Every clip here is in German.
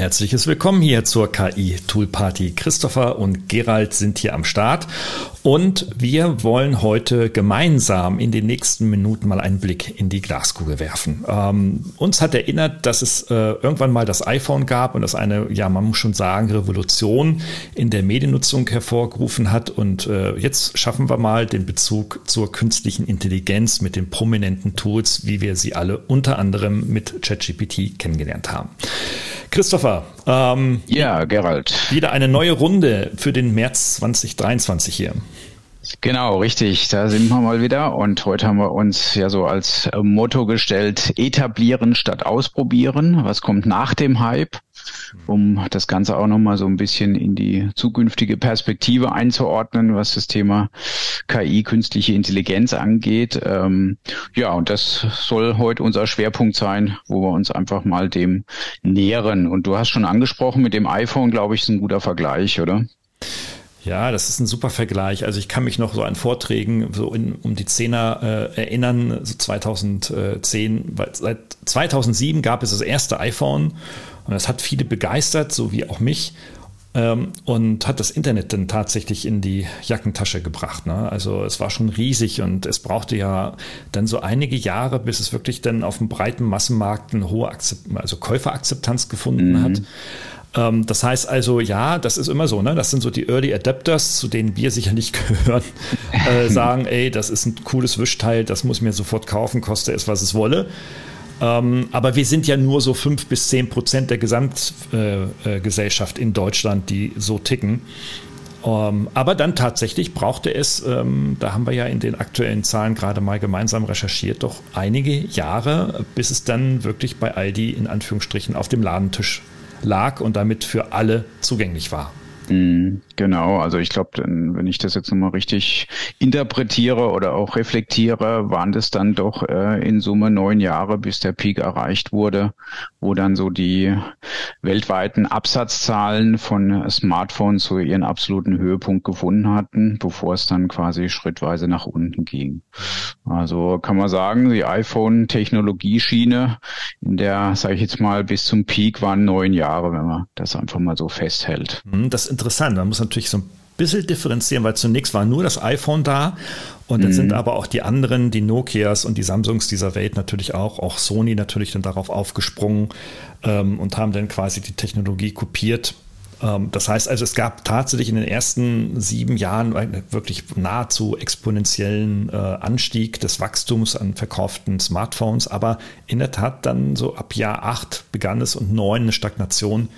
Herzliches Willkommen hier zur KI Tool Party. Christopher und Gerald sind hier am Start und wir wollen heute gemeinsam in den nächsten Minuten mal einen Blick in die Glaskugel werfen. Ähm, uns hat erinnert, dass es äh, irgendwann mal das iPhone gab und das eine, ja, man muss schon sagen, Revolution in der Mediennutzung hervorgerufen hat und äh, jetzt schaffen wir mal den Bezug zur künstlichen Intelligenz mit den prominenten Tools, wie wir sie alle unter anderem mit ChatGPT kennengelernt haben. Christopher. Ähm, ja, Gerald. Wieder eine neue Runde für den März 2023 hier. Genau, richtig. Da sind wir mal wieder. Und heute haben wir uns ja so als Motto gestellt, etablieren statt ausprobieren. Was kommt nach dem Hype? Um das Ganze auch nochmal so ein bisschen in die zukünftige Perspektive einzuordnen, was das Thema KI, künstliche Intelligenz angeht. Ähm, ja, und das soll heute unser Schwerpunkt sein, wo wir uns einfach mal dem nähern. Und du hast schon angesprochen, mit dem iPhone, glaube ich, ist ein guter Vergleich, oder? Ja, das ist ein super Vergleich. Also ich kann mich noch so an Vorträgen so in, um die Zehner äh, erinnern, so 2010, weil seit 2007 gab es das erste iPhone und das hat viele begeistert, so wie auch mich. Ähm, und hat das Internet dann tatsächlich in die Jackentasche gebracht. Ne? Also es war schon riesig und es brauchte ja dann so einige Jahre, bis es wirklich dann auf dem breiten Massenmarkt eine hohe Akzept also Käuferakzeptanz gefunden mhm. hat. Ähm, das heißt also, ja, das ist immer so, ne? Das sind so die Early Adapters, zu denen wir sicherlich gehören, äh, sagen, ey, das ist ein cooles Wischteil, das muss mir sofort kaufen, koste es, was es wolle. Ähm, aber wir sind ja nur so fünf bis zehn Prozent der Gesamtgesellschaft äh, äh, in Deutschland, die so ticken. Ähm, aber dann tatsächlich brauchte es, ähm, da haben wir ja in den aktuellen Zahlen gerade mal gemeinsam recherchiert, doch einige Jahre, bis es dann wirklich bei Aldi in Anführungsstrichen auf dem Ladentisch lag und damit für alle zugänglich war. Mhm, genau, also ich glaube, wenn ich das jetzt nochmal richtig interpretiere oder auch reflektiere, waren das dann doch äh, in Summe neun Jahre, bis der Peak erreicht wurde, wo dann so die weltweiten Absatzzahlen von Smartphones so ihren absoluten Höhepunkt gefunden hatten, bevor es dann quasi schrittweise nach unten ging. Also kann man sagen, die iPhone-Technologieschiene, in der, sage ich jetzt mal, bis zum Peak waren neun Jahre, wenn man das einfach mal so festhält. Mhm, das interessant. Man muss natürlich so ein bisschen differenzieren, weil zunächst war nur das iPhone da und dann mhm. sind aber auch die anderen, die Nokias und die Samsungs dieser Welt natürlich auch, auch Sony natürlich dann darauf aufgesprungen ähm, und haben dann quasi die Technologie kopiert. Ähm, das heißt also, es gab tatsächlich in den ersten sieben Jahren einen wirklich nahezu exponentiellen äh, Anstieg des Wachstums an verkauften Smartphones, aber in der Tat dann so ab Jahr acht begann es und neun eine Stagnation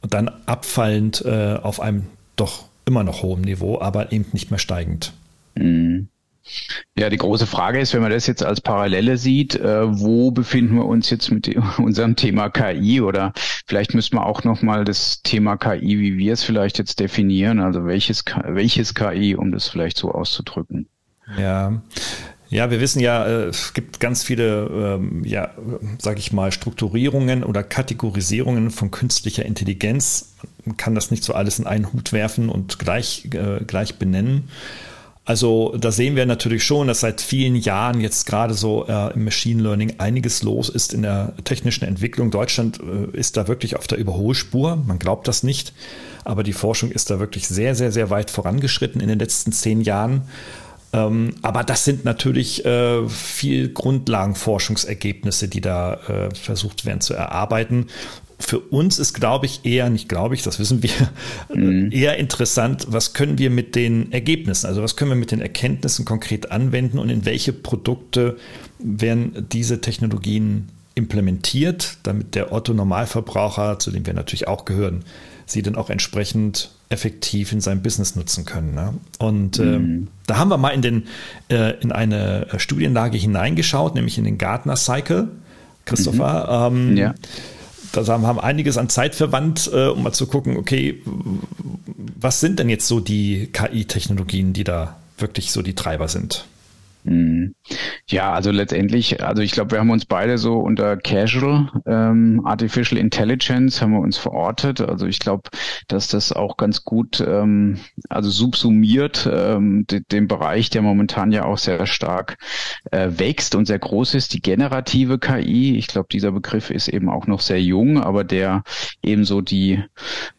und dann abfallend äh, auf einem doch immer noch hohen Niveau, aber eben nicht mehr steigend. Mhm. Ja, die große Frage ist, wenn man das jetzt als Parallele sieht, äh, wo befinden wir uns jetzt mit unserem Thema KI oder vielleicht müssen wir auch nochmal das Thema KI, wie wir es vielleicht jetzt definieren, also welches, welches KI, um das vielleicht so auszudrücken. Ja, ja, wir wissen ja, äh, es gibt ganz viele, ähm, ja, sage ich mal, Strukturierungen oder Kategorisierungen von künstlicher Intelligenz. Man kann das nicht so alles in einen Hut werfen und gleich, äh, gleich benennen. Also da sehen wir natürlich schon, dass seit vielen Jahren jetzt gerade so äh, im Machine Learning einiges los ist in der technischen Entwicklung. Deutschland äh, ist da wirklich auf der Überholspur. Man glaubt das nicht, aber die Forschung ist da wirklich sehr, sehr, sehr weit vorangeschritten in den letzten zehn Jahren. Ähm, aber das sind natürlich äh, viel Grundlagenforschungsergebnisse, die da äh, versucht werden zu erarbeiten. Für uns ist, glaube ich, eher, nicht glaube ich, das wissen wir, mhm. eher interessant, was können wir mit den Ergebnissen, also was können wir mit den Erkenntnissen konkret anwenden und in welche Produkte werden diese Technologien implementiert, damit der Otto Normalverbraucher, zu dem wir natürlich auch gehören, sie dann auch entsprechend effektiv in seinem Business nutzen können. Ne? Und äh, mhm. da haben wir mal in, den, äh, in eine Studienlage hineingeschaut, nämlich in den Gartner Cycle, Christopher. Mhm. Ähm, ja. da haben einiges an Zeit verwandt, äh, um mal zu gucken, okay, was sind denn jetzt so die KI-Technologien, die da wirklich so die Treiber sind? Ja, also letztendlich, also ich glaube, wir haben uns beide so unter Casual ähm, Artificial Intelligence haben wir uns verortet. Also ich glaube, dass das auch ganz gut, ähm, also subsumiert ähm, de, den Bereich, der momentan ja auch sehr stark äh, wächst und sehr groß ist, die generative KI. Ich glaube, dieser Begriff ist eben auch noch sehr jung, aber der eben so die,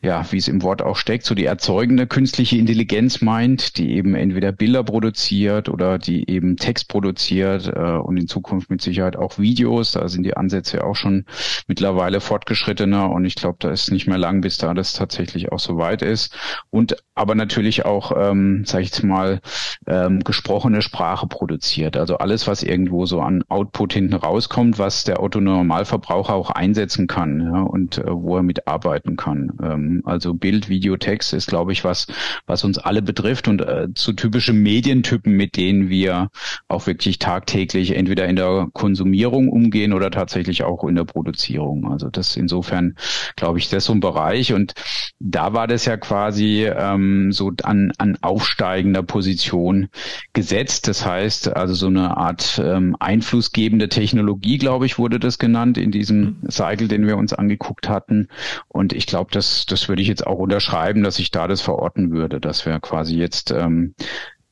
ja, wie es im Wort auch steckt, so die erzeugende künstliche Intelligenz meint, die eben entweder Bilder produziert oder die eben Text produziert äh, und in Zukunft mit Sicherheit auch Videos. Da sind die Ansätze auch schon mittlerweile fortgeschrittener und ich glaube, da ist nicht mehr lang, bis da das tatsächlich auch so weit ist. Und aber natürlich auch, ähm, sage ich jetzt mal, ähm, gesprochene Sprache produziert. Also alles, was irgendwo so an Output hinten rauskommt, was der Otto-Normalverbraucher auch einsetzen kann ja, und äh, wo er mitarbeiten kann. Ähm, also Bild, Video, Text ist, glaube ich, was, was uns alle betrifft und äh, zu typische Medientypen, mit denen wir auch wirklich tagtäglich entweder in der Konsumierung umgehen oder tatsächlich auch in der Produzierung. Also das insofern, glaube ich, das ist so ein Bereich. Und da war das ja quasi ähm, so an, an aufsteigender Position gesetzt. Das heißt, also so eine Art ähm, einflussgebende Technologie, glaube ich, wurde das genannt in diesem Cycle, den wir uns angeguckt hatten. Und ich glaube, das, das würde ich jetzt auch unterschreiben, dass ich da das verorten würde, dass wir quasi jetzt ähm,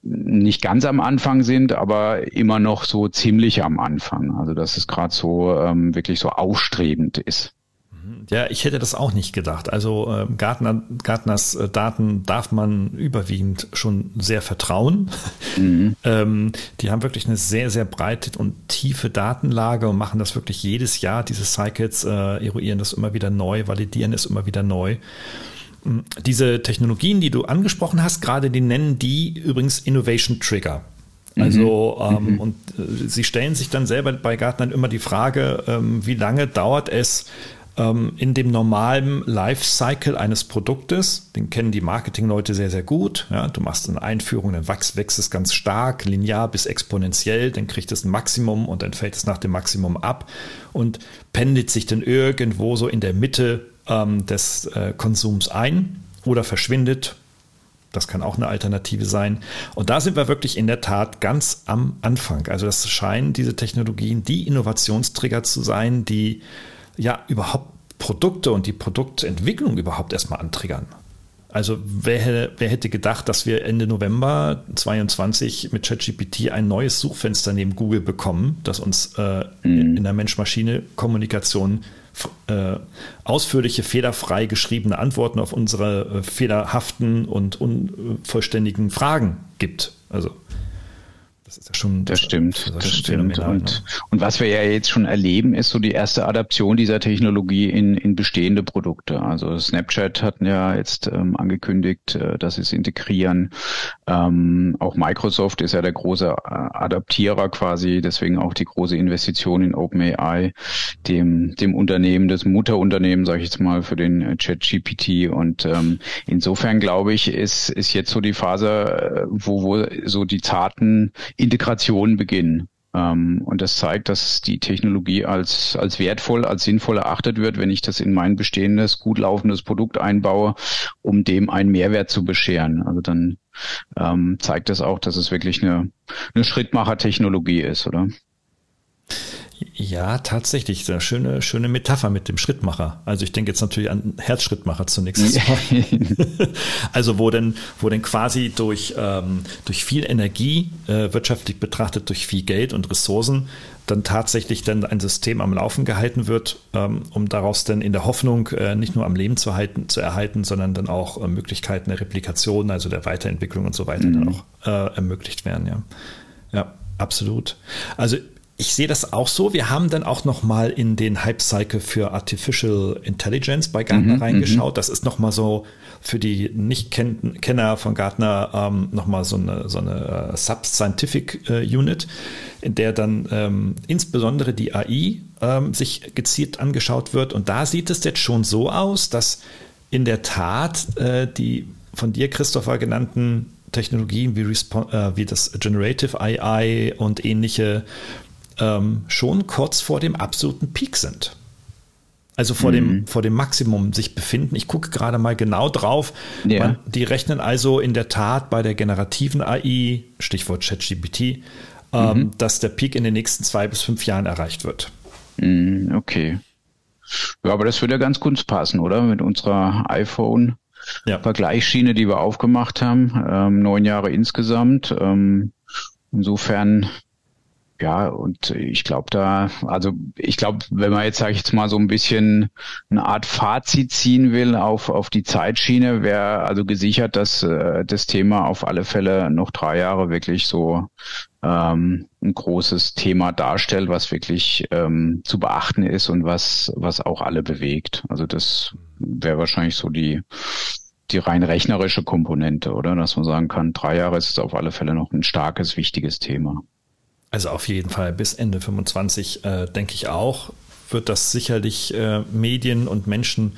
nicht ganz am Anfang sind, aber immer noch so ziemlich am Anfang. Also dass es gerade so ähm, wirklich so aufstrebend ist. Mhm. Ja, ich hätte das auch nicht gedacht. Also äh, Gartner, Gartners äh, Daten darf man überwiegend schon sehr vertrauen. Mhm. ähm, die haben wirklich eine sehr, sehr breite und tiefe Datenlage und machen das wirklich jedes Jahr. Diese Cycles äh, eruieren das immer wieder neu, validieren es immer wieder neu. Diese Technologien, die du angesprochen hast, gerade die nennen die übrigens Innovation Trigger. Also, mhm. ähm, mhm. und äh, sie stellen sich dann selber bei Gartner immer die Frage, ähm, wie lange dauert es ähm, in dem normalen Lifecycle eines Produktes? Den kennen die Marketingleute sehr, sehr gut. Ja, du machst eine Einführung, dann wächst, wächst es ganz stark, linear bis exponentiell, dann kriegt es ein Maximum und dann fällt es nach dem Maximum ab und pendelt sich dann irgendwo so in der Mitte ähm, des äh, Konsums ein oder verschwindet. Das kann auch eine Alternative sein. Und da sind wir wirklich in der Tat ganz am Anfang. Also das scheinen diese Technologien die Innovationstrigger zu sein, die ja überhaupt Produkte und die Produktentwicklung überhaupt erstmal antriggern. Also wer, wer, hätte gedacht, dass wir Ende November 22 mit ChatGPT ein neues Suchfenster neben Google bekommen, das uns äh, mhm. in der Mensch-Maschine-Kommunikation äh, ausführliche, fehlerfrei geschriebene Antworten auf unsere äh, fehlerhaften und unvollständigen Fragen gibt. Also das ist ja schon. Das, das stimmt, das, das stimmt. Und, ne? und was wir ja jetzt schon erleben, ist so die erste Adaption dieser Technologie in, in bestehende Produkte. Also Snapchat hatten ja jetzt ähm, angekündigt, äh, dass sie es integrieren. Ähm, auch Microsoft ist ja der große äh, Adaptierer quasi, deswegen auch die große Investition in OpenAI, dem, dem Unternehmen, das Mutterunternehmen, sage ich jetzt mal, für den äh, Chat-GPT. Und ähm, insofern glaube ich, ist, ist jetzt so die Phase, äh, wo, wo so die zarten Integration beginnen. Ähm, und das zeigt, dass die Technologie als, als wertvoll, als sinnvoll erachtet wird, wenn ich das in mein bestehendes, gut laufendes Produkt einbaue, um dem einen Mehrwert zu bescheren. Also dann ähm, zeigt das auch, dass es wirklich eine, eine Schrittmacher-Technologie ist, oder? Ja, tatsächlich. Eine schöne, schöne Metapher mit dem Schrittmacher. Also ich denke jetzt natürlich an Herzschrittmacher zunächst. also wo denn, wo denn quasi durch, ähm, durch viel Energie, äh, wirtschaftlich betrachtet durch viel Geld und Ressourcen, dann tatsächlich dann ein System am Laufen gehalten wird, ähm, um daraus dann in der Hoffnung äh, nicht nur am Leben zu, halten, zu erhalten, sondern dann auch äh, Möglichkeiten der Replikation, also der Weiterentwicklung und so weiter mhm. dann auch äh, ermöglicht werden. Ja. ja, absolut. Also ich sehe das auch so. Wir haben dann auch noch mal in den Hype Cycle für Artificial Intelligence bei Gartner mhm, reingeschaut. Mhm. Das ist noch mal so für die Nicht-Kenner von Gartner ähm, noch mal so eine, so eine uh, Sub-Scientific uh, Unit, in der dann ähm, insbesondere die AI ähm, sich gezielt angeschaut wird. Und da sieht es jetzt schon so aus, dass in der Tat äh, die von dir, Christopher, genannten Technologien wie, äh, wie das Generative AI und ähnliche ähm, schon kurz vor dem absoluten Peak sind. also vor, mhm. dem, vor dem Maximum sich befinden. Ich gucke gerade mal genau drauf. Ja. Man, die rechnen also in der Tat bei der generativen AI, Stichwort ChatGPT, ähm, mhm. dass der Peak in den nächsten zwei bis fünf Jahren erreicht wird. Mhm, okay. Ja, aber das würde ja ganz gut passen, oder? Mit unserer iPhone. Ja. Vergleichsschiene, die wir aufgemacht haben, ähm, neun Jahre insgesamt. Ähm, insofern ja, und ich glaube da, also ich glaube, wenn man jetzt, sage ich jetzt mal, so ein bisschen eine Art Fazit ziehen will auf, auf die Zeitschiene, wäre also gesichert, dass äh, das Thema auf alle Fälle noch drei Jahre wirklich so ähm, ein großes Thema darstellt, was wirklich ähm, zu beachten ist und was, was auch alle bewegt. Also das wäre wahrscheinlich so die die rein rechnerische Komponente, oder? Dass man sagen kann, drei Jahre ist es auf alle Fälle noch ein starkes, wichtiges Thema. Also auf jeden Fall bis Ende 25, äh, denke ich auch, wird das sicherlich äh, Medien und Menschen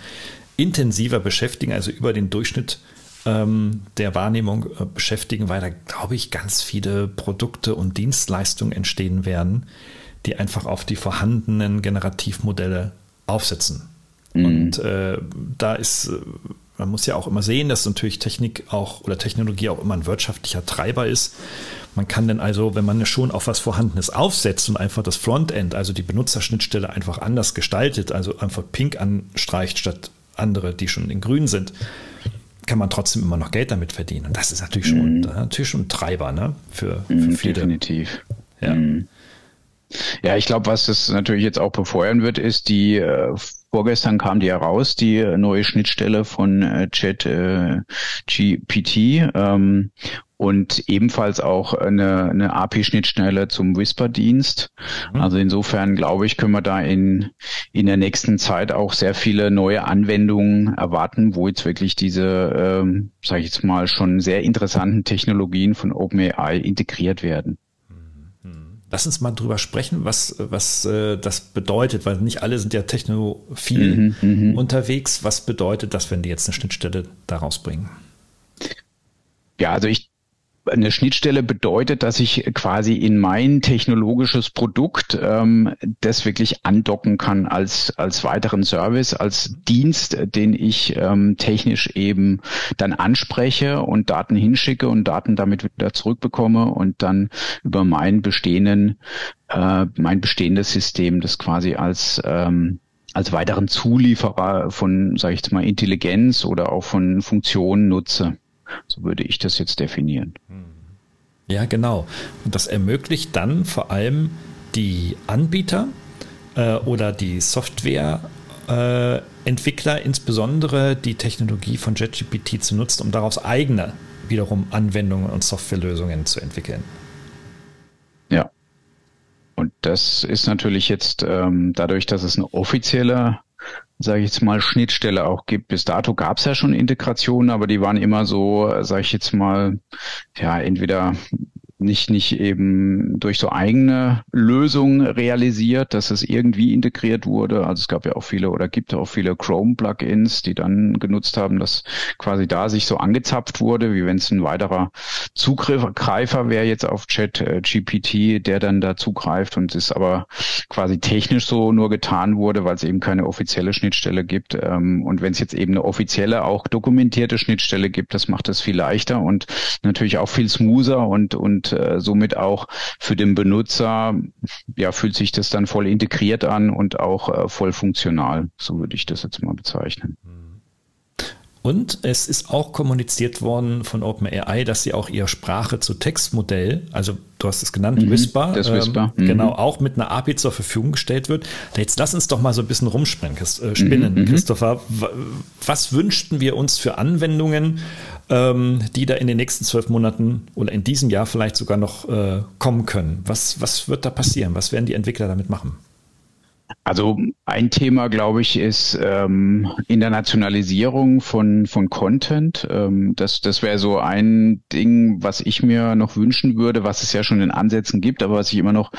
intensiver beschäftigen, also über den Durchschnitt ähm, der Wahrnehmung äh, beschäftigen, weil da, glaube ich, ganz viele Produkte und Dienstleistungen entstehen werden, die einfach auf die vorhandenen Generativmodelle aufsetzen. Mhm. Und äh, da ist äh, man muss ja auch immer sehen, dass natürlich Technik auch oder Technologie auch immer ein wirtschaftlicher Treiber ist. Man kann dann also, wenn man schon auf was Vorhandenes aufsetzt und einfach das Frontend, also die Benutzerschnittstelle einfach anders gestaltet, also einfach pink anstreicht statt andere, die schon in grün sind, kann man trotzdem immer noch Geld damit verdienen. Und das ist natürlich schon, mhm. natürlich schon ein Treiber ne? für, für mhm, viele. Definitiv. Ja. Mhm. Ja, ich glaube, was es natürlich jetzt auch befeuern wird, ist die äh, vorgestern kam die heraus, die neue Schnittstelle von äh, Chat äh, GPT ähm, und ebenfalls auch eine, eine API-Schnittstelle zum Whisper-Dienst. Mhm. Also insofern glaube ich, können wir da in, in der nächsten Zeit auch sehr viele neue Anwendungen erwarten, wo jetzt wirklich diese, ähm, sage ich jetzt mal, schon sehr interessanten Technologien von OpenAI integriert werden. Lass uns mal drüber sprechen, was, was äh, das bedeutet, weil nicht alle sind ja technophil mhm, mhm, unterwegs. Was bedeutet das, wenn die jetzt eine Schnittstelle daraus bringen? Ja, also ich eine Schnittstelle bedeutet, dass ich quasi in mein technologisches Produkt ähm, das wirklich andocken kann als, als weiteren Service, als Dienst, den ich ähm, technisch eben dann anspreche und Daten hinschicke und Daten damit wieder zurückbekomme und dann über meinen bestehenden, äh, mein bestehendes System das quasi als ähm, als weiteren Zulieferer von, sage ich jetzt mal, Intelligenz oder auch von Funktionen nutze. So würde ich das jetzt definieren. Ja, genau. Und das ermöglicht dann vor allem die Anbieter äh, oder die Softwareentwickler, äh, insbesondere die Technologie von JetGPT zu nutzen, um daraus eigene wiederum Anwendungen und Softwarelösungen zu entwickeln. Ja. Und das ist natürlich jetzt ähm, dadurch, dass es eine offizielle sage ich jetzt mal, Schnittstelle auch gibt. Bis dato gab es ja schon Integrationen, aber die waren immer so, sage ich jetzt mal, ja, entweder nicht, nicht eben durch so eigene Lösungen realisiert, dass es irgendwie integriert wurde. Also es gab ja auch viele oder gibt auch viele Chrome-Plugins, die dann genutzt haben, dass quasi da sich so angezapft wurde, wie wenn es ein weiterer Zugreifer wäre jetzt auf Chat äh, GPT, der dann da zugreift und es aber quasi technisch so nur getan wurde, weil es eben keine offizielle Schnittstelle gibt. Ähm, und wenn es jetzt eben eine offizielle, auch dokumentierte Schnittstelle gibt, das macht es viel leichter und natürlich auch viel smoother und, und äh, somit auch für den Benutzer ja fühlt sich das dann voll integriert an und auch äh, voll funktional. So würde ich das jetzt mal bezeichnen. Und es ist auch kommuniziert worden von OpenAI, dass sie auch ihr Sprache zu Textmodell, also du hast es genannt, mhm, Whisper, das Whisper. Ähm, mhm. genau, auch mit einer API zur Verfügung gestellt wird. Jetzt lass uns doch mal so ein bisschen rumspinnen, äh, spinnen, mhm, mhm, Christopher. Was wünschten wir uns für Anwendungen, ähm, die da in den nächsten zwölf Monaten oder in diesem Jahr vielleicht sogar noch äh, kommen können? Was, was wird da passieren? Was werden die Entwickler damit machen? Also ein Thema, glaube ich, ist ähm, Internationalisierung von, von Content. Ähm, das das wäre so ein Ding, was ich mir noch wünschen würde, was es ja schon in Ansätzen gibt, aber was ich immer noch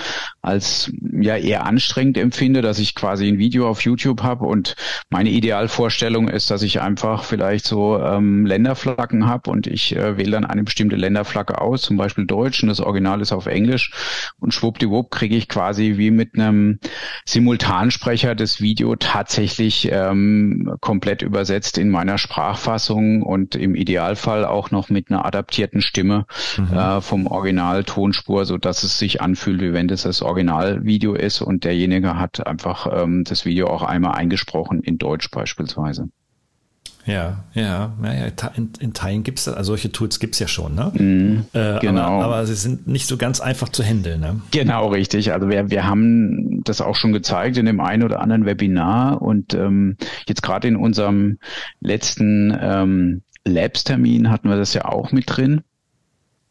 als ja eher anstrengend empfinde, dass ich quasi ein Video auf YouTube habe und meine Idealvorstellung ist, dass ich einfach vielleicht so ähm, Länderflaggen habe und ich äh, wähle dann eine bestimmte Länderflagge aus, zum Beispiel Deutsch und das Original ist auf Englisch und schwuppdiwupp kriege ich quasi wie mit einem Simultan Simultansprecher das Video tatsächlich ähm, komplett übersetzt in meiner Sprachfassung und im Idealfall auch noch mit einer adaptierten Stimme mhm. äh, vom Original-Tonspur, so dass es sich anfühlt, wie wenn das das Originalvideo ist und derjenige hat einfach ähm, das Video auch einmal eingesprochen in Deutsch beispielsweise. Ja, ja, naja, in, in Teilen gibt es, also solche Tools gibt es ja schon, ne? Mm, äh, genau. Aber, aber, sie sind nicht so ganz einfach zu handeln, ne? Genau, richtig. Also wir, wir haben das auch schon gezeigt in dem einen oder anderen Webinar und ähm, jetzt gerade in unserem letzten ähm, Labs-Termin hatten wir das ja auch mit drin.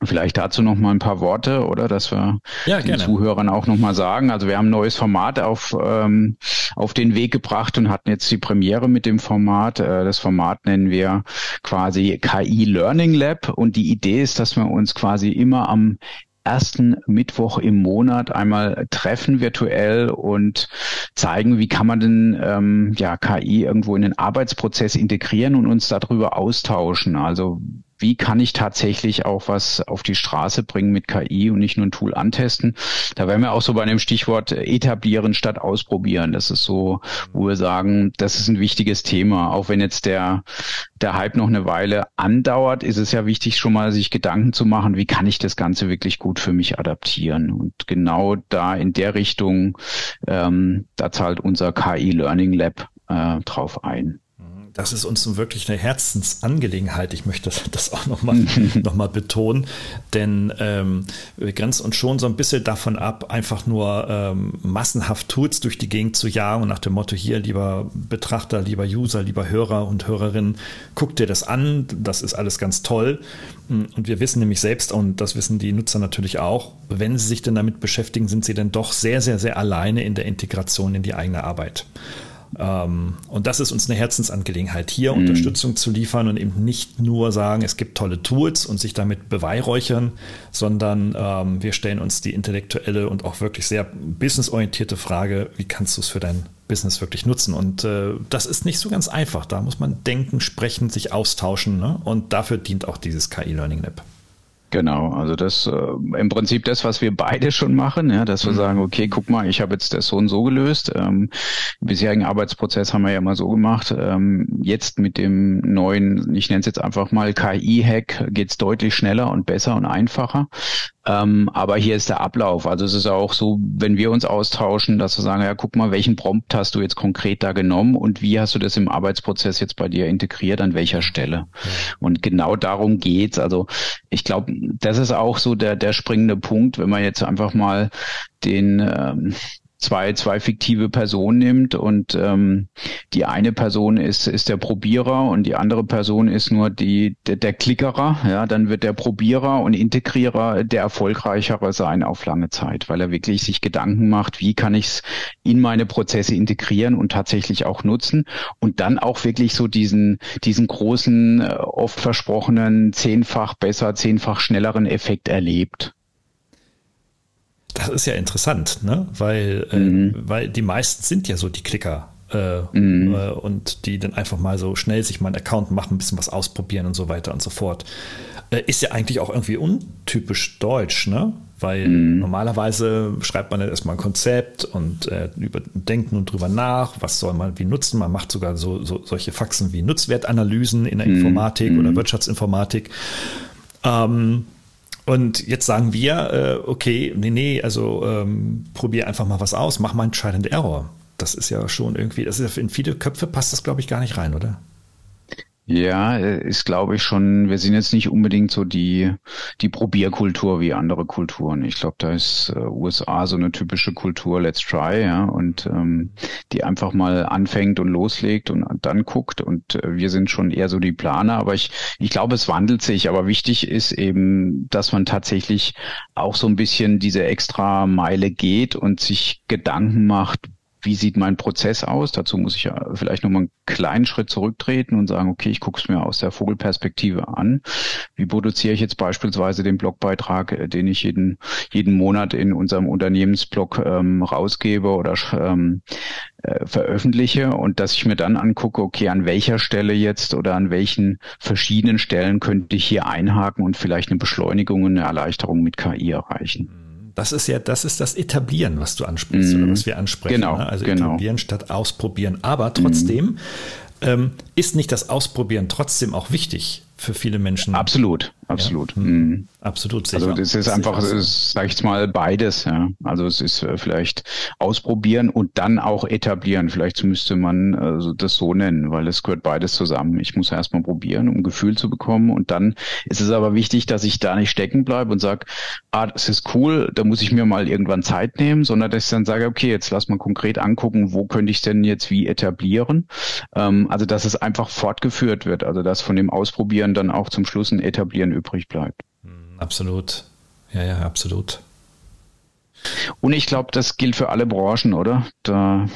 Vielleicht dazu noch mal ein paar Worte, oder dass wir ja, den gerne. Zuhörern auch noch mal sagen. Also wir haben ein neues Format auf ähm, auf den Weg gebracht und hatten jetzt die Premiere mit dem Format. Äh, das Format nennen wir quasi KI Learning Lab und die Idee ist, dass wir uns quasi immer am ersten Mittwoch im Monat einmal treffen virtuell und zeigen, wie kann man denn ähm, ja KI irgendwo in den Arbeitsprozess integrieren und uns darüber austauschen. Also wie kann ich tatsächlich auch was auf die Straße bringen mit KI und nicht nur ein Tool antesten. Da wären wir auch so bei einem Stichwort etablieren statt ausprobieren. Das ist so, wo wir sagen, das ist ein wichtiges Thema. Auch wenn jetzt der, der Hype noch eine Weile andauert, ist es ja wichtig, schon mal sich Gedanken zu machen, wie kann ich das Ganze wirklich gut für mich adaptieren. Und genau da in der Richtung, ähm, da zahlt unser KI Learning Lab äh, drauf ein das ist uns wirklich eine Herzensangelegenheit. Ich möchte das auch nochmal noch mal betonen, denn ähm, wir grenzen uns schon so ein bisschen davon ab, einfach nur ähm, massenhaft Tools durch die Gegend zu jagen und nach dem Motto hier, lieber Betrachter, lieber User, lieber Hörer und Hörerinnen, guck dir das an, das ist alles ganz toll. Und wir wissen nämlich selbst, und das wissen die Nutzer natürlich auch, wenn sie sich denn damit beschäftigen, sind sie dann doch sehr, sehr, sehr alleine in der Integration in die eigene Arbeit. Ähm, und das ist uns eine Herzensangelegenheit, hier mhm. Unterstützung zu liefern und eben nicht nur sagen, es gibt tolle Tools und sich damit beweihräuchern, sondern ähm, wir stellen uns die intellektuelle und auch wirklich sehr businessorientierte Frage, wie kannst du es für dein Business wirklich nutzen? Und äh, das ist nicht so ganz einfach. Da muss man denken, sprechen, sich austauschen. Ne? Und dafür dient auch dieses KI-Learning Lab. Genau, also das äh, im Prinzip das, was wir beide schon machen, ja, dass wir mhm. sagen, okay, guck mal, ich habe jetzt das so und so gelöst. Ähm, bisherigen Arbeitsprozess haben wir ja mal so gemacht. Ähm, jetzt mit dem neuen, ich nenne es jetzt einfach mal KI-Hack, geht's deutlich schneller und besser und einfacher. Ähm, aber hier ist der Ablauf. Also es ist auch so, wenn wir uns austauschen, dass wir sagen, ja, guck mal, welchen Prompt hast du jetzt konkret da genommen und wie hast du das im Arbeitsprozess jetzt bei dir integriert, an welcher Stelle? Ja. Und genau darum geht's. Also ich glaube, das ist auch so der, der springende Punkt, wenn man jetzt einfach mal den ähm, zwei, zwei fiktive Personen nimmt und ähm, die eine Person ist, ist der Probierer und die andere Person ist nur die, der, der Klickerer, ja, dann wird der Probierer und Integrierer der erfolgreichere sein auf lange Zeit, weil er wirklich sich Gedanken macht, wie kann ich es in meine Prozesse integrieren und tatsächlich auch nutzen und dann auch wirklich so diesen, diesen großen, äh, oft versprochenen zehnfach besser, zehnfach schnelleren Effekt erlebt. Das ist ja interessant, ne? weil, äh, mhm. äh, weil die meisten sind ja so die Klicker. Äh, mhm. äh, und die dann einfach mal so schnell sich mal einen Account machen, ein bisschen was ausprobieren und so weiter und so fort. Äh, ist ja eigentlich auch irgendwie untypisch deutsch, ne? Weil mhm. normalerweise schreibt man ja erstmal ein Konzept und äh, über, denkt nun drüber nach, was soll man wie nutzen. Man macht sogar so, so solche Faxen wie Nutzwertanalysen in der mhm. Informatik oder mhm. Wirtschaftsinformatik. Ähm, und jetzt sagen wir, äh, okay, nee, nee, also ähm, probier einfach mal was aus, mach mal einen Trial and Error. Das ist ja schon irgendwie, das ist in viele Köpfe passt das, glaube ich, gar nicht rein, oder? Ja, ist glaube ich schon, wir sind jetzt nicht unbedingt so die, die Probierkultur wie andere Kulturen. Ich glaube, da ist äh, USA so eine typische Kultur, let's try, ja, und ähm, die einfach mal anfängt und loslegt und dann guckt. Und äh, wir sind schon eher so die Planer, aber ich, ich glaube, es wandelt sich. Aber wichtig ist eben, dass man tatsächlich auch so ein bisschen diese extra Meile geht und sich Gedanken macht, wie sieht mein Prozess aus? Dazu muss ich ja vielleicht nochmal einen kleinen Schritt zurücktreten und sagen, okay, ich gucke es mir aus der Vogelperspektive an. Wie produziere ich jetzt beispielsweise den Blogbeitrag, äh, den ich jeden, jeden Monat in unserem Unternehmensblog ähm, rausgebe oder ähm, äh, veröffentliche und dass ich mir dann angucke, okay, an welcher Stelle jetzt oder an welchen verschiedenen Stellen könnte ich hier einhaken und vielleicht eine Beschleunigung, eine Erleichterung mit KI erreichen. Das ist ja, das ist das Etablieren, was du ansprichst mm, oder was wir ansprechen. Genau, ne? Also genau. etablieren statt ausprobieren. Aber trotzdem mm. ähm, ist nicht das Ausprobieren trotzdem auch wichtig für viele Menschen. Absolut, absolut. Ja? Mhm. Absolut. Also das ist einfach, sag ich mal, beides. Ja. Also es ist äh, vielleicht ausprobieren und dann auch etablieren. Vielleicht müsste man also das so nennen, weil es gehört beides zusammen. Ich muss erstmal probieren, um ein Gefühl zu bekommen. Und dann ist es aber wichtig, dass ich da nicht stecken bleibe und sage, ah, das ist cool, da muss ich mir mal irgendwann Zeit nehmen, sondern dass ich dann sage, okay, jetzt lass mal konkret angucken, wo könnte ich denn jetzt wie etablieren. Ähm, also dass es einfach fortgeführt wird, also dass von dem Ausprobieren dann auch zum Schluss ein Etablieren übrig bleibt. Absolut. Ja, ja, absolut. Und ich glaube, das gilt für alle Branchen, oder? Da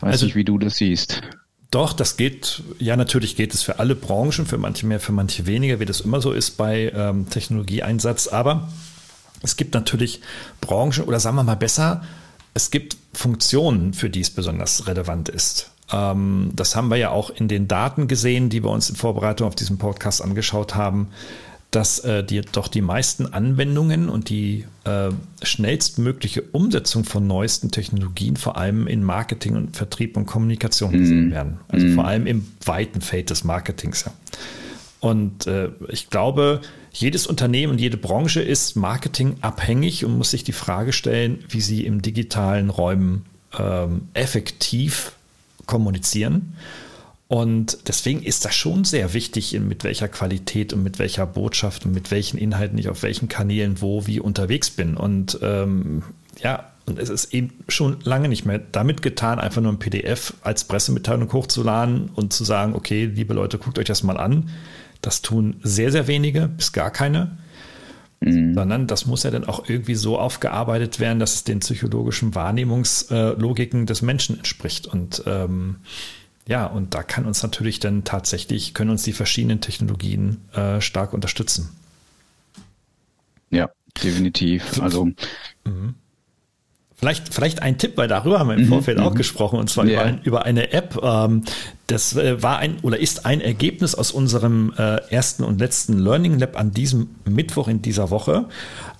weiß also, ich, wie du das siehst. Doch, das geht, ja, natürlich geht es für alle Branchen, für manche mehr, für manche weniger, wie das immer so ist bei ähm, Technologieeinsatz. Aber es gibt natürlich Branchen oder sagen wir mal besser, es gibt Funktionen, für die es besonders relevant ist. Ähm, das haben wir ja auch in den Daten gesehen, die wir uns in Vorbereitung auf diesen Podcast angeschaut haben dass äh, die, doch die meisten Anwendungen und die äh, schnellstmögliche Umsetzung von neuesten Technologien vor allem in Marketing und Vertrieb und Kommunikation mhm. gesehen werden. Also mm. vor allem im weiten Feld des Marketings. Ja. Und äh, ich glaube, jedes Unternehmen und jede Branche ist marketingabhängig und muss sich die Frage stellen, wie sie im digitalen Räumen ähm, effektiv kommunizieren und deswegen ist das schon sehr wichtig, mit welcher Qualität und mit welcher Botschaft und mit welchen Inhalten ich auf welchen Kanälen wo wie unterwegs bin. Und ähm, ja, und es ist eben schon lange nicht mehr damit getan, einfach nur ein PDF als Pressemitteilung hochzuladen und zu sagen, okay, liebe Leute, guckt euch das mal an. Das tun sehr, sehr wenige, bis gar keine. Mhm. Sondern das muss ja dann auch irgendwie so aufgearbeitet werden, dass es den psychologischen Wahrnehmungslogiken des Menschen entspricht. Und ähm, ja, und da kann uns natürlich dann tatsächlich, können uns die verschiedenen Technologien äh, stark unterstützen. Ja, definitiv. Also mhm. Vielleicht, vielleicht ein Tipp, weil darüber haben wir im mhm, Vorfeld auch mhm. gesprochen, und zwar ja. über, ein, über, eine App. Ähm, das äh, war ein oder ist ein Ergebnis aus unserem äh, ersten und letzten Learning Lab an diesem Mittwoch in dieser Woche,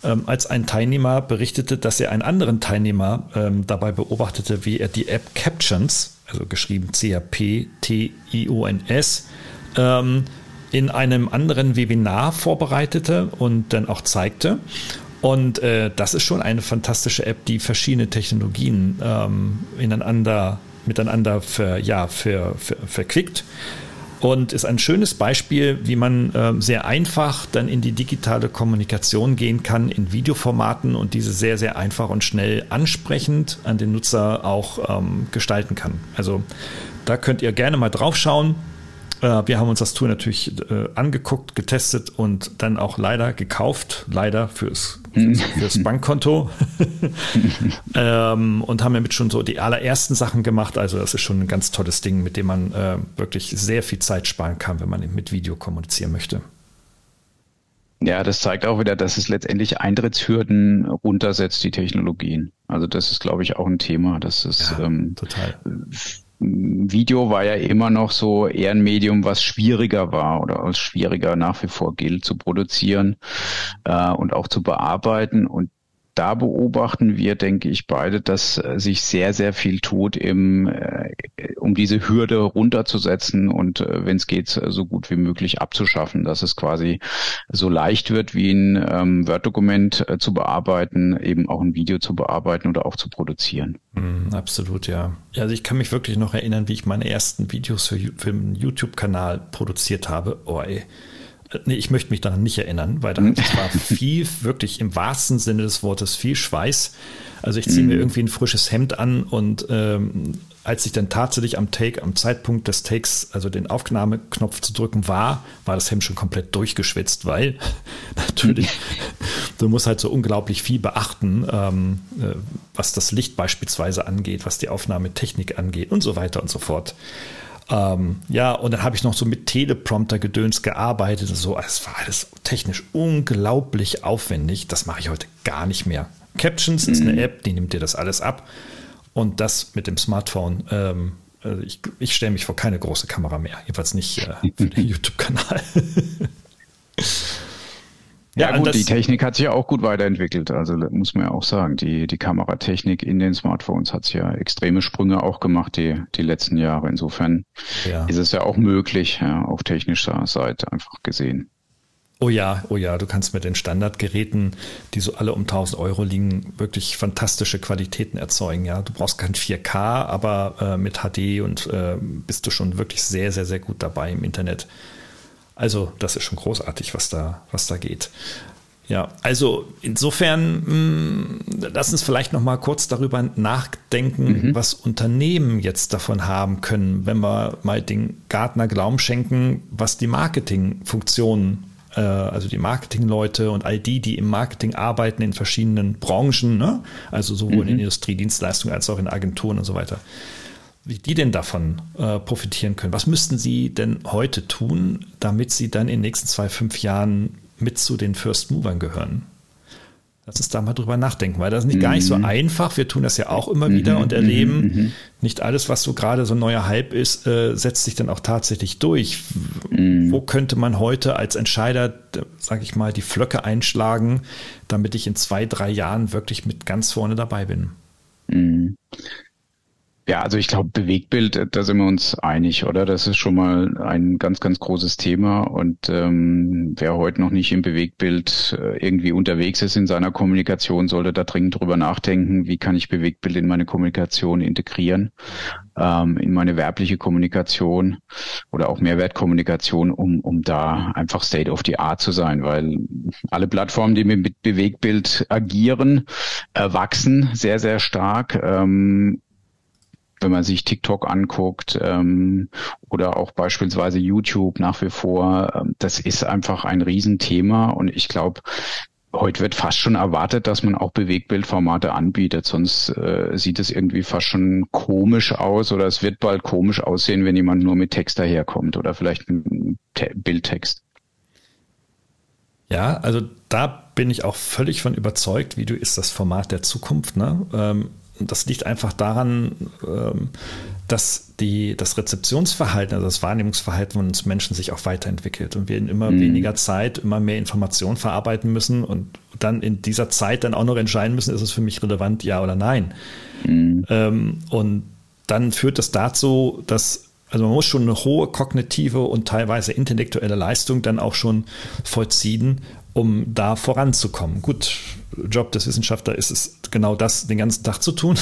ähm, als ein Teilnehmer berichtete, dass er einen anderen Teilnehmer ähm, dabei beobachtete, wie er die App Captions, also geschrieben C-A-P-T-I-O-N-S, in einem anderen Webinar vorbereitete und dann auch zeigte. Und äh, das ist schon eine fantastische App, die verschiedene Technologien ähm, ineinander, miteinander ver, ja, ver, ver, verquickt. Und ist ein schönes Beispiel, wie man äh, sehr einfach dann in die digitale Kommunikation gehen kann in Videoformaten und diese sehr, sehr einfach und schnell ansprechend an den Nutzer auch ähm, gestalten kann. Also da könnt ihr gerne mal drauf schauen. Äh, wir haben uns das Tool natürlich äh, angeguckt, getestet und dann auch leider gekauft, leider fürs, fürs, fürs Bankkonto. ähm, und haben damit schon so die allerersten Sachen gemacht. Also das ist schon ein ganz tolles Ding, mit dem man äh, wirklich sehr viel Zeit sparen kann, wenn man mit Video kommunizieren möchte. Ja, das zeigt auch wieder, dass es letztendlich Eintrittshürden runtersetzt, die Technologien. Also das ist, glaube ich, auch ein Thema. Das ist ja, ähm, total Video war ja immer noch so eher ein Medium, was schwieriger war oder als schwieriger nach wie vor gilt zu produzieren äh, und auch zu bearbeiten. Und da beobachten wir, denke ich, beide, dass äh, sich sehr, sehr viel tut, im, äh, um diese Hürde runterzusetzen und, äh, wenn es geht, so gut wie möglich abzuschaffen, dass es quasi so leicht wird, wie ein ähm, Word-Dokument zu bearbeiten, eben auch ein Video zu bearbeiten oder auch zu produzieren. Mm, absolut, ja. Also ich kann mich wirklich noch erinnern, wie ich meine ersten Videos für, für einen YouTube-Kanal produziert habe. Oh, ey Nee, ich möchte mich daran nicht erinnern, weil da war viel, wirklich im wahrsten Sinne des Wortes, viel Schweiß. Also ich ziehe mir mhm. irgendwie ein frisches Hemd an und ähm, als ich dann tatsächlich am Take, am Zeitpunkt des Takes, also den Aufnahmeknopf zu drücken war, war das Hemd schon komplett durchgeschwitzt, weil natürlich, du musst halt so unglaublich viel beachten, ähm, äh, was das Licht beispielsweise angeht, was die Aufnahmetechnik angeht und so weiter und so fort. Ähm, ja, und dann habe ich noch so mit Teleprompter-Gedöns gearbeitet. So, es war alles technisch unglaublich aufwendig. Das mache ich heute gar nicht mehr. Captions mhm. ist eine mhm. App, die nimmt dir das alles ab. Und das mit dem Smartphone. Ähm, also ich, ich stelle mich vor keine große Kamera mehr. Jedenfalls nicht äh, für den YouTube-Kanal. Ja, ja gut, die Technik hat sich ja auch gut weiterentwickelt. Also muss man ja auch sagen, die, die Kameratechnik in den Smartphones hat sich ja extreme Sprünge auch gemacht die, die letzten Jahre. Insofern ja. ist es ja auch möglich, ja, auf technischer Seite einfach gesehen. Oh ja, oh ja, du kannst mit den Standardgeräten, die so alle um 1000 Euro liegen, wirklich fantastische Qualitäten erzeugen. Ja, du brauchst kein 4K, aber äh, mit HD und äh, bist du schon wirklich sehr, sehr, sehr gut dabei im Internet. Also, das ist schon großartig, was da, was da geht. Ja, also insofern, mh, mm, lass uns vielleicht noch mal kurz darüber nachdenken, mhm. was Unternehmen jetzt davon haben können, wenn wir mal den Gartner Glauben schenken, was die Marketingfunktionen, äh, also die Marketingleute und all die, die im Marketing arbeiten in verschiedenen Branchen, ne? also sowohl mhm. in Industriedienstleistungen als auch in Agenturen und so weiter, wie die denn davon äh, profitieren können. Was müssten sie denn heute tun, damit sie dann in den nächsten zwei, fünf Jahren mit zu den First Movern gehören? Lass uns da mal drüber nachdenken, weil das ist nicht mhm. gar nicht so mhm. einfach. Wir tun das ja auch immer wieder mhm. und erleben, mhm. nicht alles, was so gerade so ein neuer Hype ist, äh, setzt sich dann auch tatsächlich durch. Mhm. Wo könnte man heute als Entscheider, sage ich mal, die Flöcke einschlagen, damit ich in zwei, drei Jahren wirklich mit ganz vorne dabei bin? Ja, also ich glaube, Bewegtbild, da sind wir uns einig, oder? Das ist schon mal ein ganz, ganz großes Thema. Und ähm, wer heute noch nicht im Bewegtbild äh, irgendwie unterwegs ist in seiner Kommunikation, sollte da dringend drüber nachdenken, wie kann ich Bewegtbild in meine Kommunikation integrieren, ähm, in meine werbliche Kommunikation oder auch Mehrwertkommunikation, um, um da einfach State of the Art zu sein, weil alle Plattformen, die mit Bewegtbild agieren, äh, wachsen sehr, sehr stark. Ähm, wenn man sich TikTok anguckt ähm, oder auch beispielsweise YouTube nach wie vor, ähm, das ist einfach ein Riesenthema und ich glaube, heute wird fast schon erwartet, dass man auch Bewegtbildformate anbietet, sonst äh, sieht es irgendwie fast schon komisch aus oder es wird bald komisch aussehen, wenn jemand nur mit Text daherkommt oder vielleicht ein Bildtext. Ja, also da bin ich auch völlig von überzeugt, Video ist das Format der Zukunft. Ne? Ähm, das liegt einfach daran, ähm, dass die, das Rezeptionsverhalten, also das Wahrnehmungsverhalten von uns Menschen sich auch weiterentwickelt und wir in immer mhm. weniger Zeit immer mehr Informationen verarbeiten müssen und dann in dieser Zeit dann auch noch entscheiden müssen, ist es für mich relevant, ja oder nein. Mhm. Ähm, und dann führt das dazu, dass also man muss schon eine hohe kognitive und teilweise intellektuelle Leistung dann auch schon vollziehen, um da voranzukommen. Gut, Job des Wissenschaftlers ist es genau das den ganzen Tag zu tun.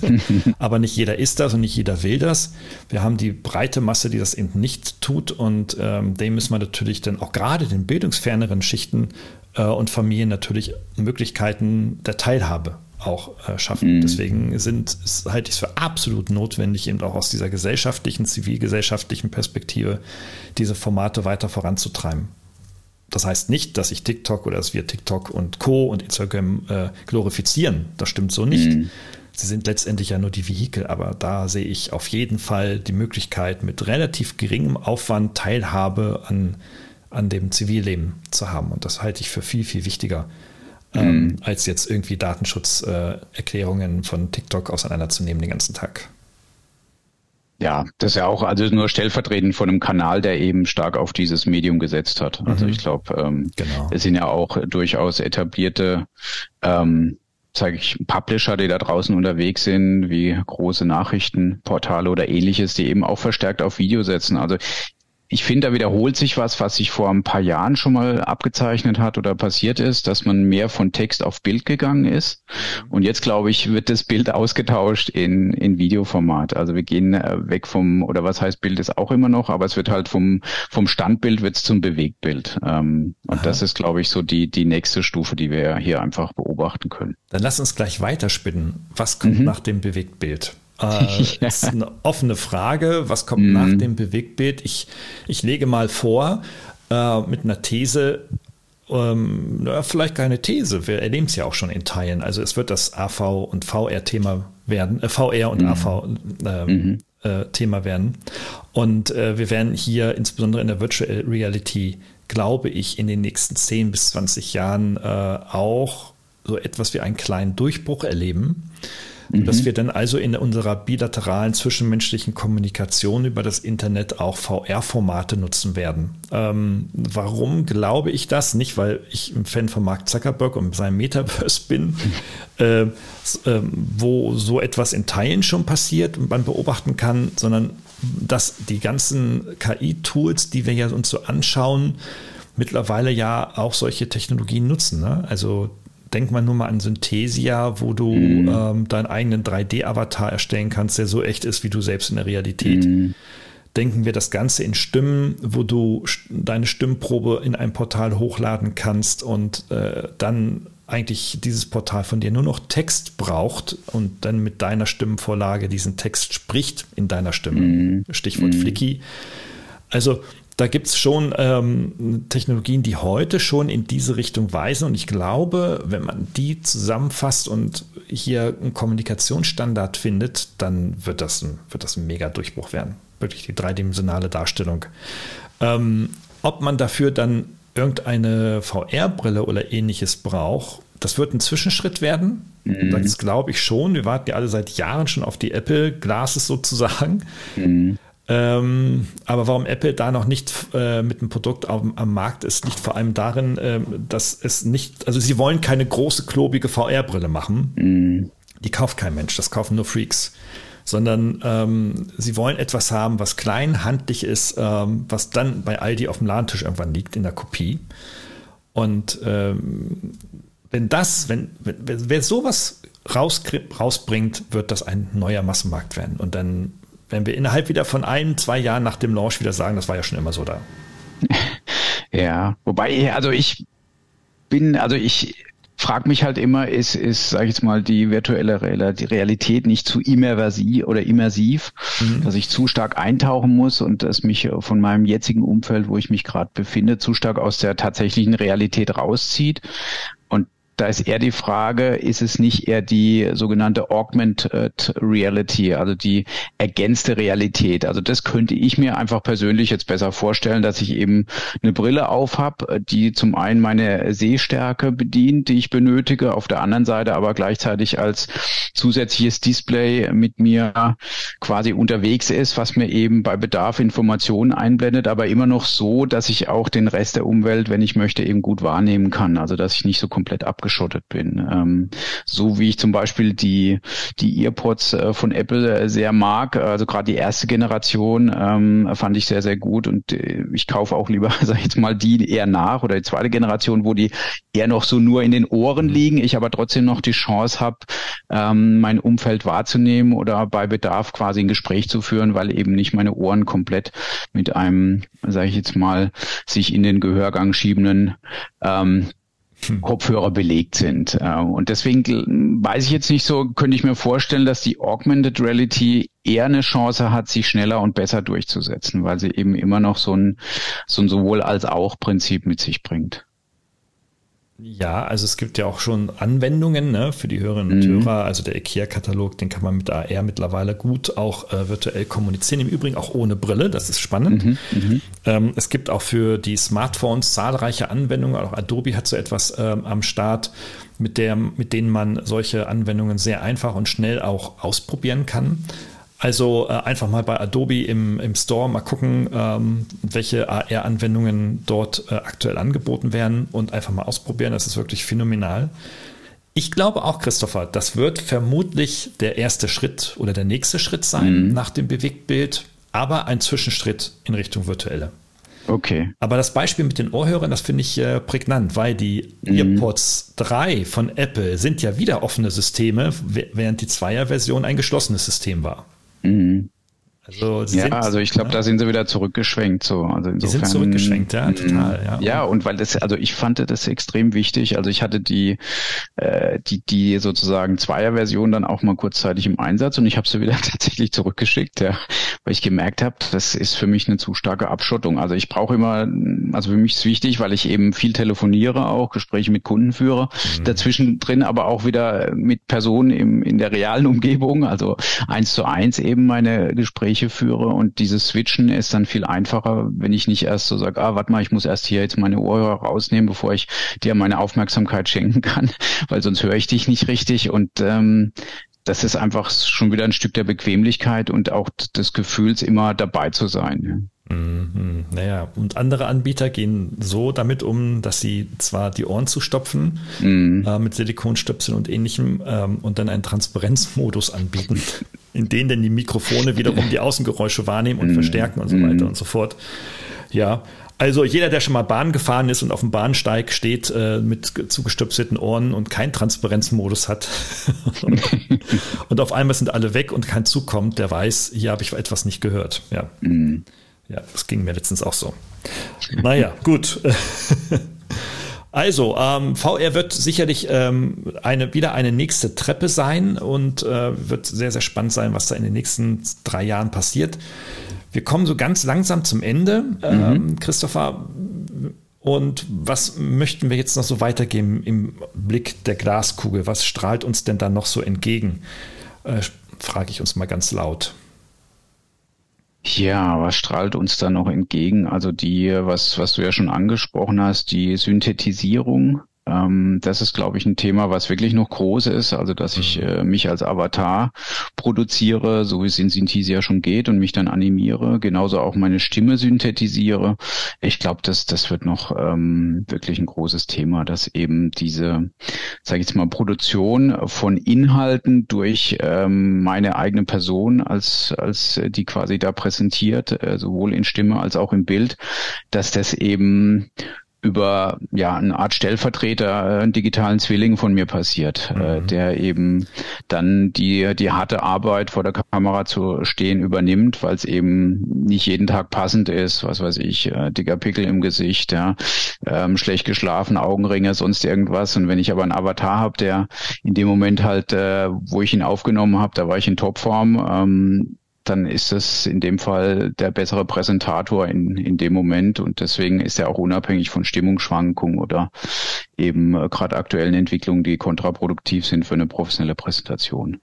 Aber nicht jeder ist das und nicht jeder will das. Wir haben die breite Masse, die das eben nicht tut und ähm, dem müssen wir natürlich dann auch gerade den bildungsferneren Schichten äh, und Familien natürlich Möglichkeiten der Teilhabe auch äh, schaffen. Mhm. Deswegen sind, halte ich es für absolut notwendig, eben auch aus dieser gesellschaftlichen, zivilgesellschaftlichen Perspektive diese Formate weiter voranzutreiben. Das heißt nicht, dass ich TikTok oder dass wir TikTok und Co. und Instagram äh, glorifizieren. Das stimmt so nicht. Mhm. Sie sind letztendlich ja nur die Vehikel, aber da sehe ich auf jeden Fall die Möglichkeit, mit relativ geringem Aufwand Teilhabe an, an dem Zivilleben zu haben. Und das halte ich für viel, viel wichtiger, ähm, mhm. als jetzt irgendwie Datenschutzerklärungen äh, von TikTok auseinanderzunehmen den ganzen Tag. Ja, das ist ja auch also nur stellvertretend von einem Kanal, der eben stark auf dieses Medium gesetzt hat. Also mhm. ich glaube, ähm, genau. es sind ja auch durchaus etablierte ähm, sage ich, Publisher, die da draußen unterwegs sind, wie große Nachrichtenportale oder ähnliches, die eben auch verstärkt auf Video setzen. Also ich finde, da wiederholt sich was, was sich vor ein paar Jahren schon mal abgezeichnet hat oder passiert ist, dass man mehr von Text auf Bild gegangen ist. Mhm. Und jetzt, glaube ich, wird das Bild ausgetauscht in, in Videoformat. Also wir gehen äh, weg vom, oder was heißt Bild ist auch immer noch, aber es wird halt vom, vom Standbild wird's zum Bewegtbild. Ähm, und Aha. das ist, glaube ich, so die, die nächste Stufe, die wir hier einfach beobachten können. Dann lass uns gleich weiterspinnen. Was kommt mhm. nach dem Bewegtbild? Äh, ja. ist eine offene Frage. Was kommt mhm. nach dem Bewegtbild? Ich, ich lege mal vor, äh, mit einer These, ähm, na, vielleicht keine These, wir erleben es ja auch schon in Teilen. Also es wird das AV und VR-Thema werden, äh, VR und mhm. AV äh, mhm. äh, Thema werden. Und äh, wir werden hier insbesondere in der Virtual Reality, glaube ich, in den nächsten 10 bis 20 Jahren äh, auch so etwas wie einen kleinen Durchbruch erleben mhm. dass wir dann also in unserer bilateralen zwischenmenschlichen Kommunikation über das Internet auch VR-Formate nutzen werden. Ähm, warum glaube ich das? Nicht, weil ich ein Fan von Mark Zuckerberg und seinem Metaverse bin, äh, äh, wo so etwas in Teilen schon passiert und man beobachten kann, sondern dass die ganzen KI-Tools, die wir ja uns so anschauen, mittlerweile ja auch solche Technologien nutzen. Ne? Also denk mal nur mal an Synthesia, wo du mhm. ähm, deinen eigenen 3D-Avatar erstellen kannst, der so echt ist wie du selbst in der Realität. Mhm. Denken wir das Ganze in Stimmen, wo du deine Stimmprobe in ein Portal hochladen kannst und äh, dann eigentlich dieses Portal von dir nur noch Text braucht und dann mit deiner Stimmenvorlage diesen Text spricht in deiner Stimme. Mhm. Stichwort mhm. Flicky. Also da gibt es schon ähm, Technologien, die heute schon in diese Richtung weisen. Und ich glaube, wenn man die zusammenfasst und hier einen Kommunikationsstandard findet, dann wird das ein, wird das ein mega Durchbruch werden. Wirklich die dreidimensionale Darstellung. Ähm, ob man dafür dann irgendeine VR-Brille oder ähnliches braucht, das wird ein Zwischenschritt werden. Mhm. Das glaube ich schon. Wir warten ja alle seit Jahren schon auf die Apple Glasses sozusagen. Mhm. Ähm, aber warum Apple da noch nicht äh, mit einem Produkt auf, am Markt ist, liegt vor allem darin, äh, dass es nicht, also sie wollen keine große, klobige VR-Brille machen. Mhm. Die kauft kein Mensch, das kaufen nur Freaks. Sondern ähm, sie wollen etwas haben, was klein, handlich ist, ähm, was dann bei Aldi auf dem Ladentisch irgendwann liegt in der Kopie. Und ähm, wenn das, wenn, wenn, wer sowas raus, rausbringt, wird das ein neuer Massenmarkt werden. Und dann wenn wir innerhalb wieder von ein, zwei Jahren nach dem Launch wieder sagen, das war ja schon immer so da. Ja, wobei, also ich bin, also ich frage mich halt immer, ist, ist, sage ich jetzt mal, die virtuelle Realität nicht zu immersiv oder immersiv, mhm. dass ich zu stark eintauchen muss und dass mich von meinem jetzigen Umfeld, wo ich mich gerade befinde, zu stark aus der tatsächlichen Realität rauszieht. Da ist eher die Frage, ist es nicht eher die sogenannte Augmented Reality, also die ergänzte Realität? Also das könnte ich mir einfach persönlich jetzt besser vorstellen, dass ich eben eine Brille auf habe, die zum einen meine Sehstärke bedient, die ich benötige, auf der anderen Seite aber gleichzeitig als zusätzliches Display mit mir quasi unterwegs ist, was mir eben bei Bedarf Informationen einblendet, aber immer noch so, dass ich auch den Rest der Umwelt, wenn ich möchte, eben gut wahrnehmen kann. Also dass ich nicht so komplett ab abgeschottet bin. Ähm, so wie ich zum Beispiel die, die Earpods äh, von Apple äh, sehr mag, also gerade die erste Generation ähm, fand ich sehr, sehr gut und äh, ich kaufe auch lieber, sag ich jetzt mal, die eher nach oder die zweite Generation, wo die eher noch so nur in den Ohren mhm. liegen, ich aber trotzdem noch die Chance habe, ähm, mein Umfeld wahrzunehmen oder bei Bedarf quasi ein Gespräch zu führen, weil eben nicht meine Ohren komplett mit einem, sage ich jetzt mal, sich in den Gehörgang schiebenden ähm, Kopfhörer belegt sind. Äh, und deswegen weiß ich jetzt nicht so, könnte ich mir vorstellen, dass die Augmented Reality eher eine Chance hat, sich schneller und besser durchzusetzen, weil sie eben immer noch so ein, so ein sowohl als auch Prinzip mit sich bringt. Ja, also es gibt ja auch schon Anwendungen ne, für die Hörerinnen und mhm. Hörer. Also der IKEA-Katalog, den kann man mit AR mittlerweile gut auch äh, virtuell kommunizieren. Im Übrigen auch ohne Brille, das ist spannend. Mhm. Mhm. Ähm, es gibt auch für die Smartphones zahlreiche Anwendungen. Auch Adobe hat so etwas ähm, am Start, mit, der, mit denen man solche Anwendungen sehr einfach und schnell auch ausprobieren kann. Also äh, einfach mal bei Adobe im, im Store mal gucken, ähm, welche AR-Anwendungen dort äh, aktuell angeboten werden und einfach mal ausprobieren. Das ist wirklich phänomenal. Ich glaube auch, Christopher, das wird vermutlich der erste Schritt oder der nächste Schritt sein mhm. nach dem Bewegtbild, aber ein Zwischenschritt in Richtung virtuelle. Okay. Aber das Beispiel mit den Ohrhörern, das finde ich äh, prägnant, weil die mhm. EarPods 3 von Apple sind ja wieder offene Systeme, während die Zweier-Version ein geschlossenes System war. Mhm. Also ja, sind, also ich glaube, ja. da sind sie wieder zurückgeschwenkt. So. Also insofern, die sind zurückgeschwenkt, ja, total. Ja. ja, und weil das, also ich fand das extrem wichtig. Also ich hatte die, äh, die, die sozusagen Zweier-Version dann auch mal kurzzeitig im Einsatz und ich habe sie wieder tatsächlich zurückgeschickt, ja, weil ich gemerkt habe, das ist für mich eine zu starke Abschottung. Also ich brauche immer, also für mich ist wichtig, weil ich eben viel telefoniere, auch Gespräche mit Kunden führe, mhm. dazwischen drin aber auch wieder mit Personen im, in der realen Umgebung, also eins zu eins eben meine Gespräche Gespräche führe und dieses Switchen ist dann viel einfacher, wenn ich nicht erst so sage, ah, warte mal, ich muss erst hier jetzt meine Ohrhörer rausnehmen, bevor ich dir meine Aufmerksamkeit schenken kann, weil sonst höre ich dich nicht richtig und ähm, das ist einfach schon wieder ein Stück der Bequemlichkeit und auch des Gefühls, immer dabei zu sein. Mhm. Naja, und andere Anbieter gehen so damit um, dass sie zwar die Ohren zustopfen mhm. äh, mit Silikonstöpseln und ähnlichem ähm, und dann einen Transparenzmodus anbieten, in dem dann die Mikrofone wiederum die Außengeräusche wahrnehmen und mhm. verstärken und so weiter und so fort. Ja, also jeder, der schon mal Bahn gefahren ist und auf dem Bahnsteig steht äh, mit zugestöpselten Ohren und keinen Transparenzmodus hat und auf einmal sind alle weg und kein Zug kommt, der weiß, hier habe ich etwas nicht gehört. Ja. Mhm. Ja, das ging mir letztens auch so. Naja, gut. Also, ähm, VR wird sicherlich ähm, eine, wieder eine nächste Treppe sein und äh, wird sehr, sehr spannend sein, was da in den nächsten drei Jahren passiert. Wir kommen so ganz langsam zum Ende, ähm, mhm. Christopher. Und was möchten wir jetzt noch so weitergeben im Blick der Glaskugel? Was strahlt uns denn da noch so entgegen? Äh, Frage ich uns mal ganz laut. Ja, was strahlt uns da noch entgegen? Also die, was, was du ja schon angesprochen hast, die Synthetisierung ähm, das ist, glaube ich, ein Thema, was wirklich noch groß ist. Also, dass ich mhm. äh, mich als Avatar produziere, so wie es in Synthesia schon geht und mich dann animiere, genauso auch meine Stimme synthetisiere. Ich glaube, das, das wird noch ähm, wirklich ein großes Thema, dass eben diese, sage ich jetzt mal, Produktion von Inhalten durch ähm, meine eigene Person als, als die quasi da präsentiert, äh, sowohl in Stimme als auch im Bild, dass das eben über ja eine Art Stellvertreter, äh, einen digitalen Zwilling von mir passiert, äh, mhm. der eben dann die die harte Arbeit vor der Kamera zu stehen übernimmt, weil es eben nicht jeden Tag passend ist, was weiß ich, äh, dicker Pickel im Gesicht, ja, ähm, schlecht geschlafen, Augenringe, sonst irgendwas. Und wenn ich aber einen Avatar habe, der in dem Moment halt, äh, wo ich ihn aufgenommen habe, da war ich in Topform, ähm, dann ist es in dem Fall der bessere Präsentator in, in dem Moment und deswegen ist er auch unabhängig von Stimmungsschwankungen oder eben äh, gerade aktuellen Entwicklungen, die kontraproduktiv sind für eine professionelle Präsentation.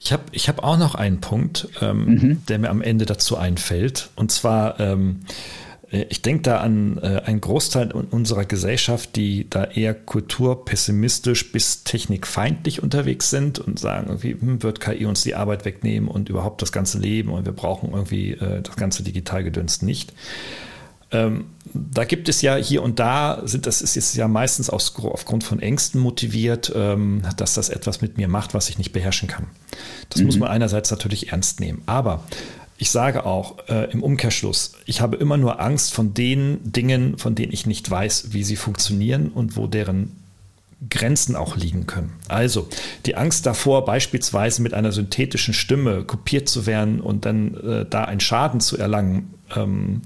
Ich habe ich hab auch noch einen Punkt, ähm, mhm. der mir am Ende dazu einfällt und zwar ähm, äh, ich denke da an äh, einen Großteil unserer Gesellschaft, die da eher kulturpessimistisch bis technikfeindlich unterwegs sind und sagen, irgendwie hm, wird KI uns die Arbeit wegnehmen und überhaupt das ganze Leben und wir brauchen irgendwie äh, das ganze Digitalgedönst nicht. Ähm, da gibt es ja hier und da, sind, das ist jetzt ja meistens aufgrund von Ängsten motiviert, ähm, dass das etwas mit mir macht, was ich nicht beherrschen kann. Das mhm. muss man einerseits natürlich ernst nehmen. Aber ich sage auch äh, im Umkehrschluss, ich habe immer nur Angst von den Dingen, von denen ich nicht weiß, wie sie funktionieren und wo deren Grenzen auch liegen können. Also die Angst davor, beispielsweise mit einer synthetischen Stimme kopiert zu werden und dann äh, da einen Schaden zu erlangen, ähm,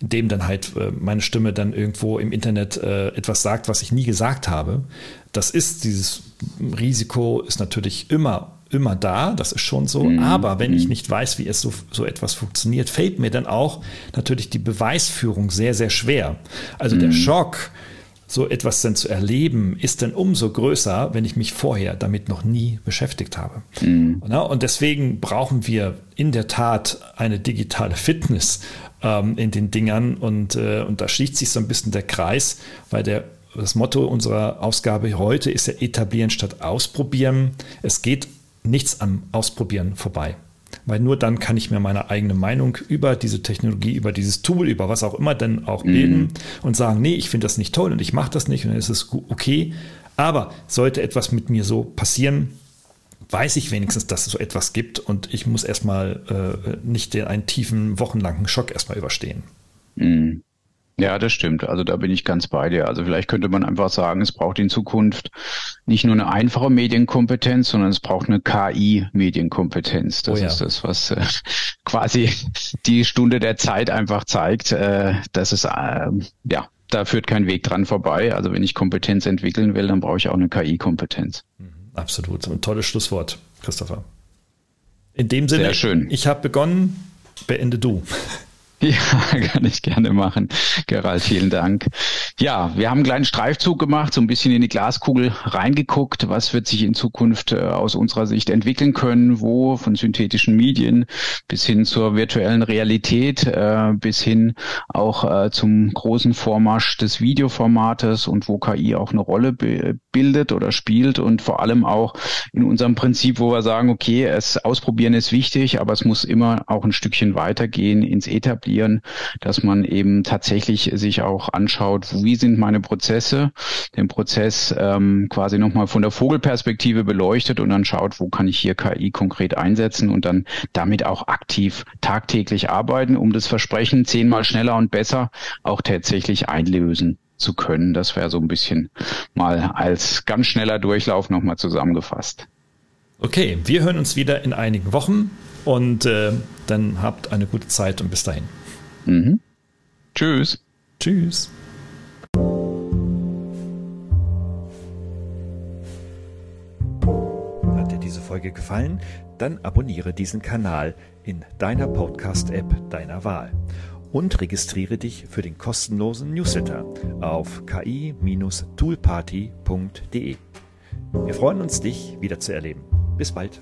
indem dann halt äh, meine Stimme dann irgendwo im Internet äh, etwas sagt, was ich nie gesagt habe. Das ist dieses Risiko ist natürlich immer immer da, das ist schon so. Mhm. Aber wenn ich mhm. nicht weiß, wie es so, so etwas funktioniert, fällt mir dann auch natürlich die Beweisführung sehr, sehr schwer. Also mhm. der Schock, so etwas dann zu erleben, ist dann umso größer, wenn ich mich vorher damit noch nie beschäftigt habe. Mhm. Und deswegen brauchen wir in der Tat eine digitale Fitness ähm, in den Dingern. Und, äh, und da schließt sich so ein bisschen der Kreis, weil der das Motto unserer Ausgabe heute ist ja etablieren statt ausprobieren. Es geht nichts am Ausprobieren vorbei. Weil nur dann kann ich mir meine eigene Meinung über diese Technologie, über dieses Tool, über was auch immer denn auch mhm. bilden mm. und sagen, nee, ich finde das nicht toll und ich mache das nicht und dann ist es okay. Aber sollte etwas mit mir so passieren, weiß ich wenigstens, dass es so etwas gibt und ich muss erstmal äh, nicht den einen tiefen, wochenlangen Schock erstmal überstehen. Mm. Ja, das stimmt. Also da bin ich ganz bei dir. Also vielleicht könnte man einfach sagen, es braucht in Zukunft nicht nur eine einfache Medienkompetenz, sondern es braucht eine KI-Medienkompetenz. Das oh ja. ist das, was äh, quasi die Stunde der Zeit einfach zeigt, äh, dass es äh, ja da führt kein Weg dran vorbei. Also wenn ich Kompetenz entwickeln will, dann brauche ich auch eine KI-Kompetenz. Mhm. Absolut. Ein tolles Schlusswort, Christopher. In dem Sinne, Sehr schön. ich habe begonnen, beende du. Ja, kann ich gerne machen. Gerald, vielen Dank. Ja, wir haben einen kleinen Streifzug gemacht, so ein bisschen in die Glaskugel reingeguckt. Was wird sich in Zukunft äh, aus unserer Sicht entwickeln können? Wo von synthetischen Medien bis hin zur virtuellen Realität, äh, bis hin auch äh, zum großen Vormarsch des Videoformates und wo KI auch eine Rolle bildet oder spielt und vor allem auch in unserem Prinzip, wo wir sagen, okay, es ausprobieren ist wichtig, aber es muss immer auch ein Stückchen weitergehen ins Etablieren etablieren, dass man eben tatsächlich sich auch anschaut, wie sind meine Prozesse, den Prozess ähm, quasi nochmal von der Vogelperspektive beleuchtet und dann schaut, wo kann ich hier KI konkret einsetzen und dann damit auch aktiv tagtäglich arbeiten, um das Versprechen zehnmal schneller und besser auch tatsächlich einlösen zu können. Das wäre so ein bisschen mal als ganz schneller Durchlauf nochmal zusammengefasst. Okay, wir hören uns wieder in einigen Wochen. Und äh, dann habt eine gute Zeit und bis dahin. Mhm. Tschüss. Tschüss. Hat dir diese Folge gefallen? Dann abonniere diesen Kanal in deiner Podcast-App deiner Wahl und registriere dich für den kostenlosen Newsletter auf ki-toolparty.de. Wir freuen uns, dich wieder zu erleben. Bis bald.